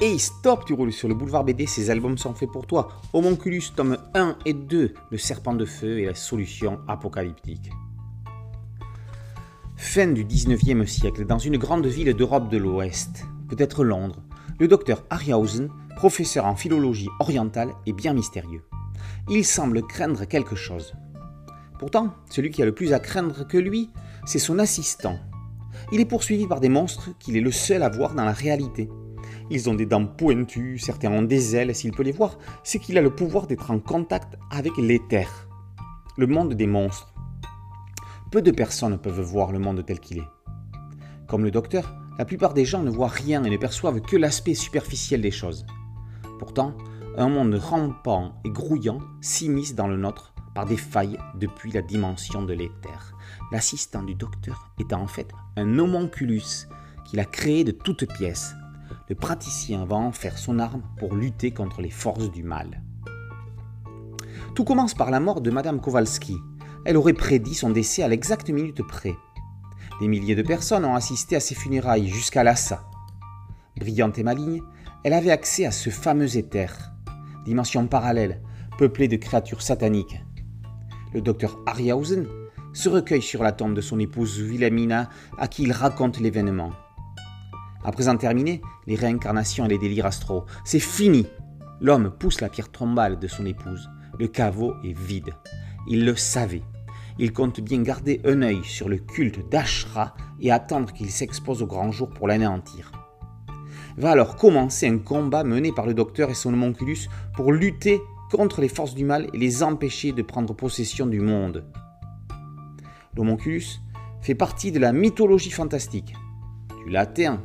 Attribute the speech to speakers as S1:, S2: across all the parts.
S1: Hey stop, tu roules sur le boulevard BD, ces albums sont faits pour toi. Homonculus, tome 1 et 2, le serpent de feu et la solution apocalyptique. Fin du 19e siècle, dans une grande ville d'Europe de l'Ouest, peut-être Londres, le docteur Harryhausen, professeur en philologie orientale, est bien mystérieux. Il semble craindre quelque chose. Pourtant, celui qui a le plus à craindre que lui, c'est son assistant. Il est poursuivi par des monstres qu'il est le seul à voir dans la réalité. Ils ont des dents pointues, certains ont des ailes, s'il peut les voir, c'est qu'il a le pouvoir d'être en contact avec l'éther. Le monde des monstres. Peu de personnes peuvent voir le monde tel qu'il est. Comme le docteur, la plupart des gens ne voient rien et ne perçoivent que l'aspect superficiel des choses. Pourtant, un monde rampant et grouillant s'immisce dans le nôtre par des failles depuis la dimension de l'éther. L'assistant du docteur est en fait un homonculus qu'il a créé de toutes pièces le praticien va en faire son arme pour lutter contre les forces du mal. Tout commence par la mort de Madame Kowalski. Elle aurait prédit son décès à l'exacte minute près. Des milliers de personnes ont assisté à ses funérailles jusqu'à Lhasa. Brillante et maligne, elle avait accès à ce fameux éther, dimension parallèle, peuplée de créatures sataniques. Le docteur Harryhausen se recueille sur la tombe de son épouse Wilhelmina à qui il raconte l'événement. À présent terminé, les réincarnations et les délires astraux, c'est fini. L'homme pousse la pierre tombale de son épouse. Le caveau est vide. Il le savait. Il compte bien garder un œil sur le culte d'Ashra et attendre qu'il s'expose au grand jour pour l'anéantir. Va alors commencer un combat mené par le docteur et son homonculus pour lutter contre les forces du mal et les empêcher de prendre possession du monde. L'homonculus fait partie de la mythologie fantastique, du latin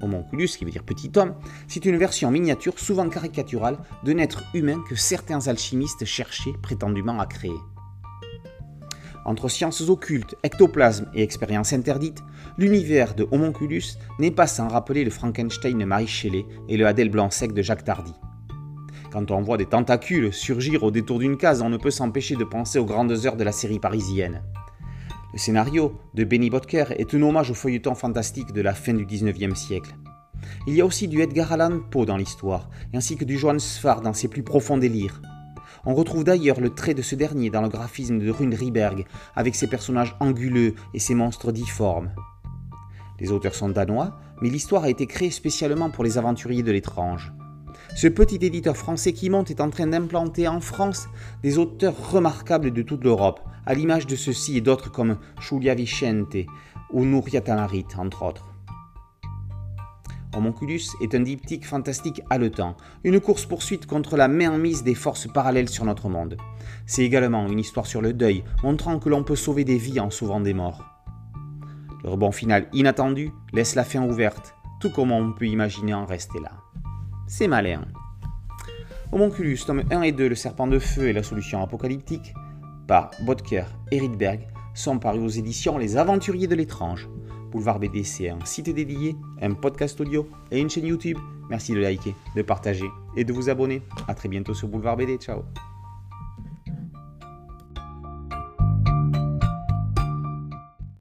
S1: homonculus, qui veut dire petit homme, c'est une version miniature souvent caricaturale d'un être humain que certains alchimistes cherchaient prétendument à créer. Entre sciences occultes, ectoplasme et expériences interdites, l'univers de Homonculus n'est pas sans rappeler le Frankenstein de Marie Shelley et le Adèle blanc sec de Jacques Tardy. Quand on voit des tentacules surgir au détour d'une case, on ne peut s'empêcher de penser aux grandes heures de la série parisienne. Le scénario de Benny Bodker est un hommage au feuilleton fantastique de la fin du XIXe siècle. Il y a aussi du Edgar Allan Poe dans l'histoire, ainsi que du Johann Sfar dans ses plus profonds délires. On retrouve d'ailleurs le trait de ce dernier dans le graphisme de Rune Riberg, avec ses personnages anguleux et ses monstres difformes. Les auteurs sont danois, mais l'histoire a été créée spécialement pour les aventuriers de l'étrange. Ce petit éditeur français qui monte est en train d'implanter en France des auteurs remarquables de toute l'Europe, à l'image de ceux-ci et d'autres comme Julia Vicente ou Nouria Tamarit, entre autres. Homonculus est un diptyque fantastique haletant, une course-poursuite contre la mainmise des forces parallèles sur notre monde. C'est également une histoire sur le deuil, montrant que l'on peut sauver des vies en sauvant des morts. Le rebond final inattendu laisse la fin ouverte, tout comme on peut imaginer en rester là. C'est malin. Homonculus, tome 1 et 2, Le serpent de feu et la solution apocalyptique, par Bodker et Rydberg, sont parus aux éditions Les Aventuriers de l'étrange. Boulevard BD, c'est un site dédié, un podcast audio et une chaîne YouTube. Merci de liker, de partager et de vous abonner. A très bientôt sur Boulevard BD. Ciao